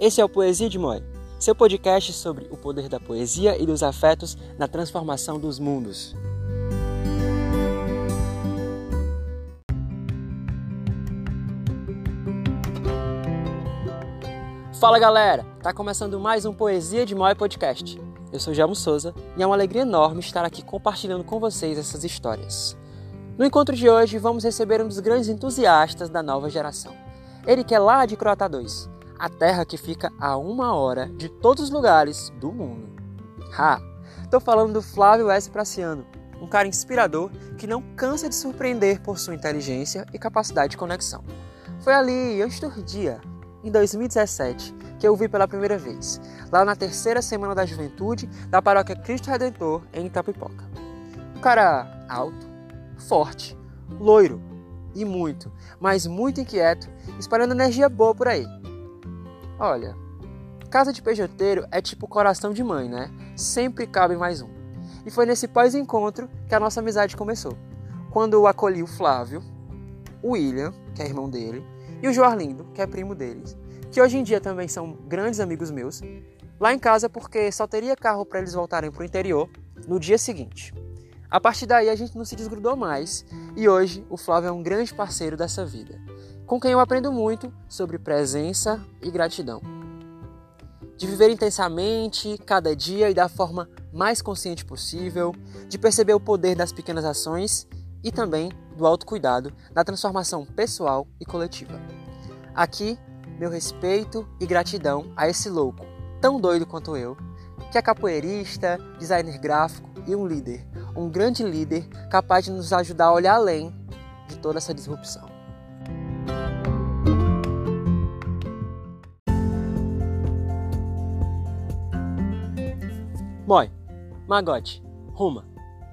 Esse é o Poesia de Moi, seu podcast sobre o poder da poesia e dos afetos na transformação dos mundos. Fala galera, tá começando mais um Poesia de Moi podcast. Eu sou Jamo Souza e é uma alegria enorme estar aqui compartilhando com vocês essas histórias. No encontro de hoje, vamos receber um dos grandes entusiastas da nova geração. Ele que é lá de Croata 2, a terra que fica a uma hora de todos os lugares do mundo. Ha! Tô falando do Flávio S. Praciano, um cara inspirador que não cansa de surpreender por sua inteligência e capacidade de conexão. Foi ali, antes do dia, em 2017, que eu vi pela primeira vez, lá na terceira semana da juventude da paróquia Cristo Redentor, em Itapipoca. Um cara alto, forte, loiro e muito, mas muito inquieto, espalhando energia boa por aí. Olha, casa de pejoteiro é tipo coração de mãe, né? Sempre cabe mais um. E foi nesse pós-encontro que a nossa amizade começou. Quando eu acolhi o Flávio, o William, que é irmão dele, e o Joarlindo, que é primo deles, que hoje em dia também são grandes amigos meus, lá em casa porque só teria carro para eles voltarem para o interior no dia seguinte. A partir daí a gente não se desgrudou mais e hoje o Flávio é um grande parceiro dessa vida com quem eu aprendo muito sobre presença e gratidão. De viver intensamente cada dia e da forma mais consciente possível, de perceber o poder das pequenas ações e também do autocuidado na transformação pessoal e coletiva. Aqui, meu respeito e gratidão a esse louco, tão doido quanto eu, que é capoeirista, designer gráfico e um líder, um grande líder capaz de nos ajudar a olhar além de toda essa disrupção. Moi, magote, ruma.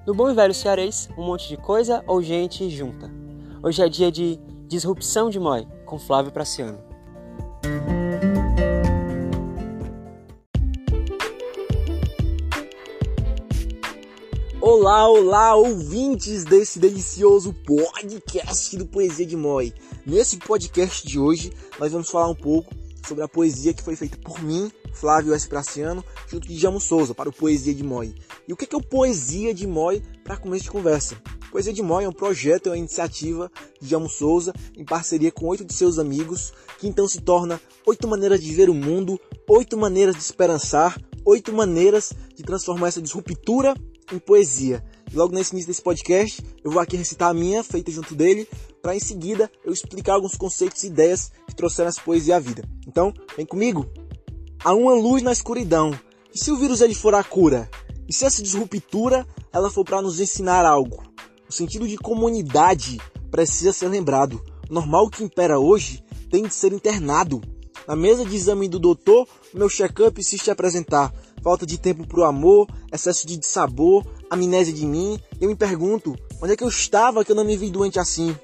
No bom e velho cearês, um monte de coisa ou gente junta. Hoje é dia de disrupção de Moi, com Flávio Praciano. Olá, olá, ouvintes desse delicioso podcast do Poesia de Moi. Nesse podcast de hoje, nós vamos falar um pouco sobre a poesia que foi feita por mim Flávio S. Praciano, junto de Jamo Souza, para o Poesia de Moi. E o que é o Poesia de Moi para começo de conversa? Poesia de Moi é um projeto, é uma iniciativa de Jamo Souza, em parceria com oito de seus amigos, que então se torna oito maneiras de ver o mundo, oito maneiras de esperançar, oito maneiras de transformar essa disruptura em poesia. Logo nesse início desse podcast, eu vou aqui recitar a minha, feita junto dele, para em seguida eu explicar alguns conceitos e ideias que trouxeram essa poesia à vida. Então, vem comigo! há uma luz na escuridão. E se o vírus ele for a cura? E se essa disruptura ela for para nos ensinar algo? O sentido de comunidade precisa ser lembrado. O normal que impera hoje tem de ser internado. Na mesa de exame do doutor, meu check-up insiste apresentar falta de tempo para o amor, excesso de sabor, amnésia de mim. Eu me pergunto, onde é que eu estava que eu não me vi doente assim?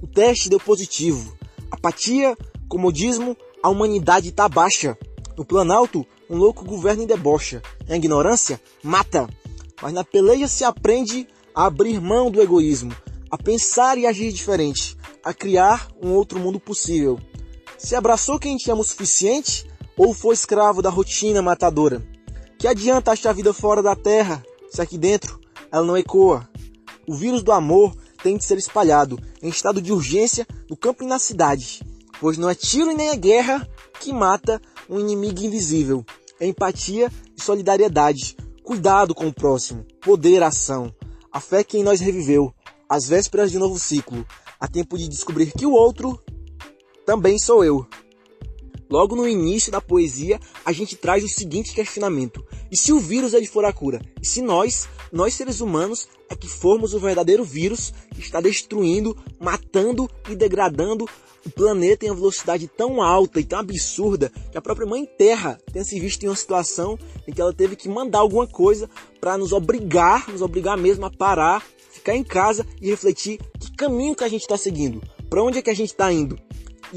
O teste deu positivo. Apatia, comodismo, a humanidade está baixa. No Planalto, um louco governa e debocha. A ignorância mata. Mas na peleja se aprende a abrir mão do egoísmo, a pensar e agir diferente, a criar um outro mundo possível. Se abraçou quem ama o suficiente ou foi escravo da rotina matadora? Que adianta achar a vida fora da terra se aqui dentro ela não ecoa? O vírus do amor tem de ser espalhado em estado de urgência no campo e na cidade, pois não é tiro nem é guerra que mata um inimigo invisível. É empatia e solidariedade. Cuidado com o próximo. Poder, ação. A fé que em nós reviveu. Às vésperas de um novo ciclo. Há tempo de descobrir que o outro também sou eu. Logo no início da poesia, a gente traz o seguinte questionamento: e se o vírus ele for a cura? E se nós, nós seres humanos, é que formos o verdadeiro vírus que está destruindo, matando e degradando o planeta em uma velocidade tão alta e tão absurda que a própria Mãe Terra tenha se visto em uma situação em que ela teve que mandar alguma coisa para nos obrigar, nos obrigar mesmo a parar, ficar em casa e refletir que caminho que a gente está seguindo, para onde é que a gente está indo.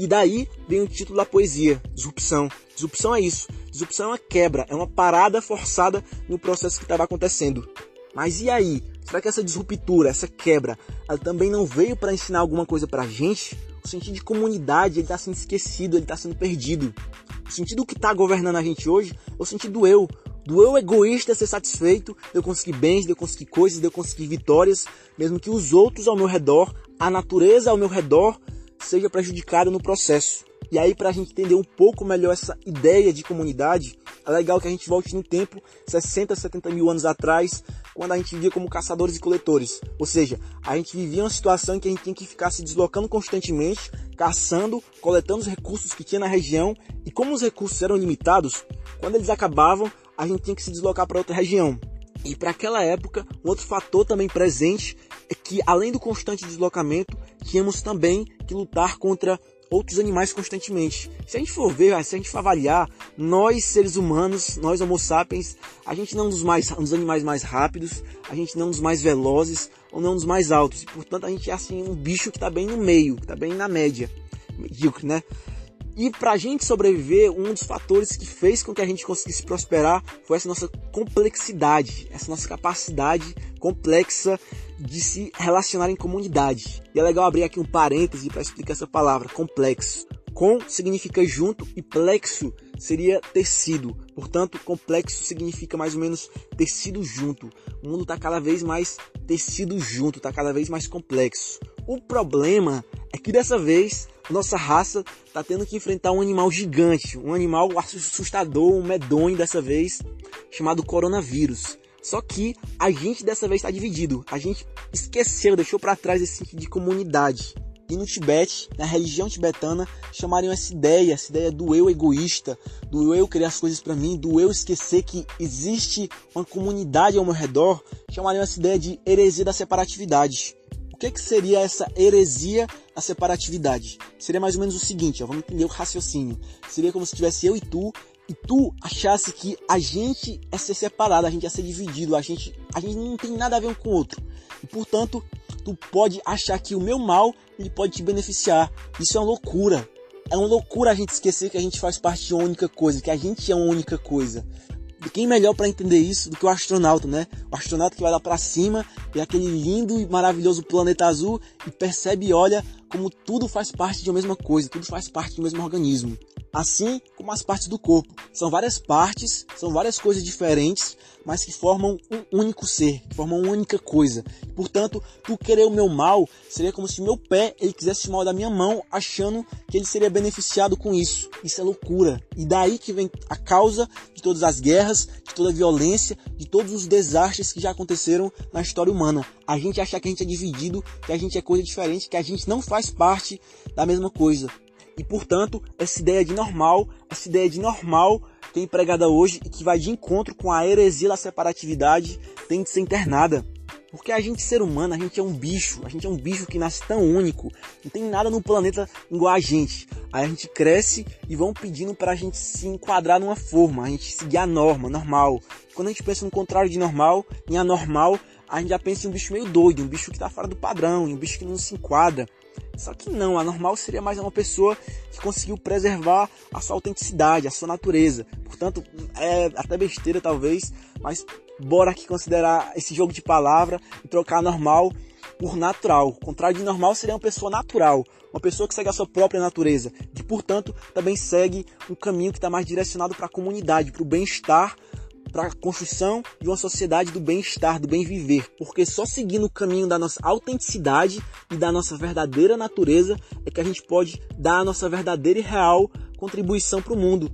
E daí vem o título da poesia, Disrupção. Disrupção é isso. Disrupção é uma quebra, é uma parada forçada no processo que estava acontecendo. Mas e aí? Será que essa disruptura, essa quebra, ela também não veio para ensinar alguma coisa para a gente? o sentido de comunidade está sendo esquecido, ele está sendo perdido. O sentido que está governando a gente hoje é o sentido do eu. Do eu egoísta ser satisfeito, de eu conseguir bens, de eu conseguir coisas, de eu conseguir vitórias, mesmo que os outros ao meu redor, a natureza ao meu redor, seja prejudicada no processo. E aí, para a gente entender um pouco melhor essa ideia de comunidade, é legal que a gente volte no tempo, 60, 70 mil anos atrás, quando a gente vivia como caçadores e coletores. Ou seja, a gente vivia uma situação em que a gente tinha que ficar se deslocando constantemente, caçando, coletando os recursos que tinha na região, e como os recursos eram limitados, quando eles acabavam, a gente tinha que se deslocar para outra região. E para aquela época, um outro fator também presente que, além do constante deslocamento, tínhamos também que lutar contra outros animais constantemente. Se a gente for ver, se a gente for avaliar, nós seres humanos, nós homo sapiens, a gente não é um dos, mais, um dos animais mais rápidos, a gente não é um dos mais velozes ou não é um dos mais altos. E, portanto, a gente é assim um bicho que está bem no meio, que está bem na média, medíocre, né? E para a gente sobreviver, um dos fatores que fez com que a gente conseguisse prosperar foi essa nossa complexidade, essa nossa capacidade complexa de se relacionar em comunidade. E é legal abrir aqui um parêntese para explicar essa palavra, complexo. Com significa junto e plexo seria tecido. Portanto, complexo significa mais ou menos tecido junto. O mundo está cada vez mais tecido junto, está cada vez mais complexo. O problema é que dessa vez nossa raça está tendo que enfrentar um animal gigante, um animal assustador, um medonho dessa vez, chamado coronavírus. Só que a gente dessa vez está dividido. A gente esqueceu, deixou para trás esse sentido de comunidade. E no Tibete, na religião tibetana, chamariam essa ideia, essa ideia do eu egoísta, do eu querer as coisas para mim, do eu esquecer que existe uma comunidade ao meu redor, chamariam essa ideia de heresia da separatividade. Que, que seria essa heresia da separatividade? Seria mais ou menos o seguinte, ó, vamos entender o raciocínio. Seria como se tivesse eu e tu e tu achasse que a gente é ser separado, a gente é ser dividido, a gente, a gente não tem nada a ver um com o outro. E portanto, tu pode achar que o meu mal ele pode te beneficiar. Isso é uma loucura. É uma loucura a gente esquecer que a gente faz parte de uma única coisa, que a gente é uma única coisa. E quem melhor para entender isso do que o astronauta, né? O astronauta que vai lá para cima, vê aquele lindo e maravilhoso planeta azul e percebe e olha como tudo faz parte de uma mesma coisa, tudo faz parte do mesmo organismo assim como as partes do corpo. São várias partes, são várias coisas diferentes, mas que formam um único ser, que formam uma única coisa. Portanto, tu querer o meu mal seria como se meu pé ele quisesse o mal da minha mão, achando que ele seria beneficiado com isso. Isso é loucura. E daí que vem a causa de todas as guerras, de toda a violência, de todos os desastres que já aconteceram na história humana. A gente achar que a gente é dividido, que a gente é coisa diferente, que a gente não faz parte da mesma coisa. E portanto, essa ideia de normal, essa ideia de normal que é empregada hoje e que vai de encontro com a heresia da separatividade tem de ser internada. Porque a gente, ser humano, a gente é um bicho, a gente é um bicho que nasce tão único, não tem nada no planeta igual a gente. Aí a gente cresce e vão pedindo para a gente se enquadrar numa forma, a gente seguir a norma, normal. Quando a gente pensa no contrário de normal, em anormal, a gente já pensa em um bicho meio doido, um bicho que está fora do padrão, um bicho que não se enquadra. Só que não, a normal seria mais uma pessoa que conseguiu preservar a sua autenticidade, a sua natureza. Portanto, é até besteira talvez, mas bora aqui considerar esse jogo de palavra e trocar normal por natural. O contrário de normal seria uma pessoa natural, uma pessoa que segue a sua própria natureza, que portanto também segue um caminho que está mais direcionado para a comunidade, para o bem-estar para a construção de uma sociedade do bem-estar, do bem viver, porque só seguindo o caminho da nossa autenticidade e da nossa verdadeira natureza é que a gente pode dar a nossa verdadeira e real contribuição para o mundo,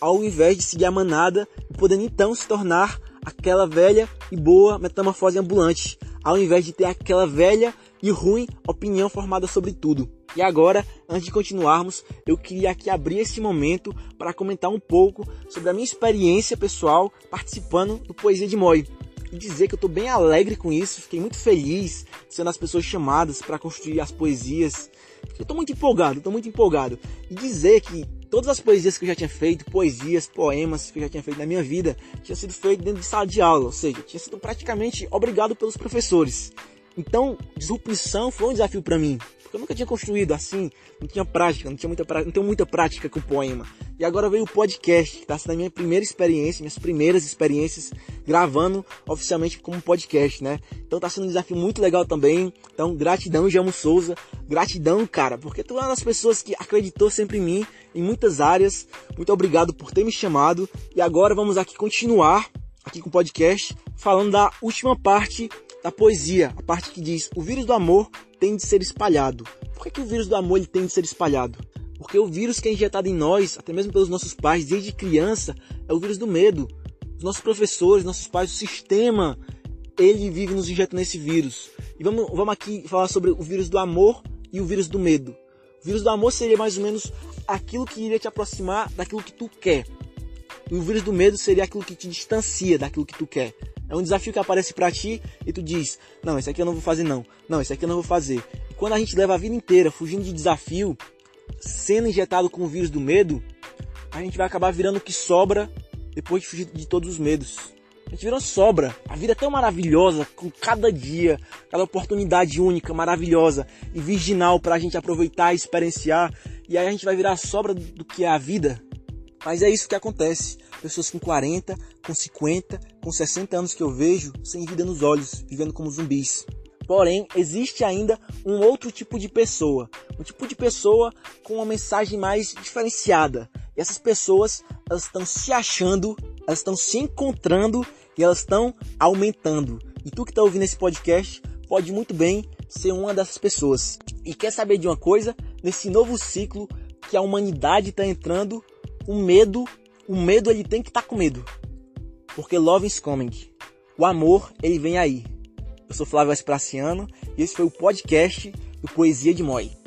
ao invés de seguir a manada e podendo então se tornar aquela velha e boa metamorfose ambulante, ao invés de ter aquela velha e ruim opinião formada sobre tudo. E agora, antes de continuarmos, eu queria aqui abrir esse momento para comentar um pouco sobre a minha experiência pessoal participando do Poesia de Moi. E dizer que eu estou bem alegre com isso, fiquei muito feliz sendo as pessoas chamadas para construir as poesias. Eu estou muito empolgado, estou muito empolgado. E dizer que todas as poesias que eu já tinha feito, poesias, poemas que eu já tinha feito na minha vida, tinha sido feito dentro de sala de aula, ou seja, tinha sido praticamente obrigado pelos professores. Então, disrupção foi um desafio para mim, Porque eu nunca tinha construído assim, não tinha prática, não tinha muita prática, não tenho muita prática com poema. E agora veio o podcast, que está sendo a minha primeira experiência, minhas primeiras experiências gravando oficialmente como podcast, né? Então tá sendo um desafio muito legal também. Então, gratidão, Jamo Souza. Gratidão, cara, porque tu é uma das pessoas que acreditou sempre em mim, em muitas áreas. Muito obrigado por ter me chamado. E agora vamos aqui continuar aqui com o podcast falando da última parte da poesia, a parte que diz: "O vírus do amor tem de ser espalhado". Por que, que o vírus do amor ele tem de ser espalhado? Porque o vírus que é injetado em nós, até mesmo pelos nossos pais desde criança, é o vírus do medo. Os nossos professores, nossos pais, o sistema, ele vive nos injetando esse vírus. E vamos, vamos aqui falar sobre o vírus do amor e o vírus do medo. O vírus do amor seria mais ou menos aquilo que iria te aproximar daquilo que tu quer. E o vírus do medo seria aquilo que te distancia daquilo que tu quer. É um desafio que aparece para ti e tu diz: Não, isso aqui eu não vou fazer, não. Não, isso aqui eu não vou fazer. E quando a gente leva a vida inteira fugindo de desafio, sendo injetado com o vírus do medo, a gente vai acabar virando o que sobra depois de fugir de todos os medos. A gente vira sobra. A vida é tão maravilhosa, com cada dia, cada oportunidade única, maravilhosa e virginal para a gente aproveitar e experienciar. E aí a gente vai virar sobra do que é a vida. Mas é isso que acontece. Pessoas com 40, com 50, com 60 anos que eu vejo sem vida nos olhos, vivendo como zumbis. Porém, existe ainda um outro tipo de pessoa, um tipo de pessoa com uma mensagem mais diferenciada. E essas pessoas, elas estão se achando, elas estão se encontrando e elas estão aumentando. E tu que está ouvindo esse podcast pode muito bem ser uma dessas pessoas. E quer saber de uma coisa? Nesse novo ciclo que a humanidade está entrando, o medo, o medo ele tem que estar tá com medo. Porque love is coming. O amor, ele vem aí. Eu sou Flávio Espraciano e esse foi o podcast do Poesia de Moi.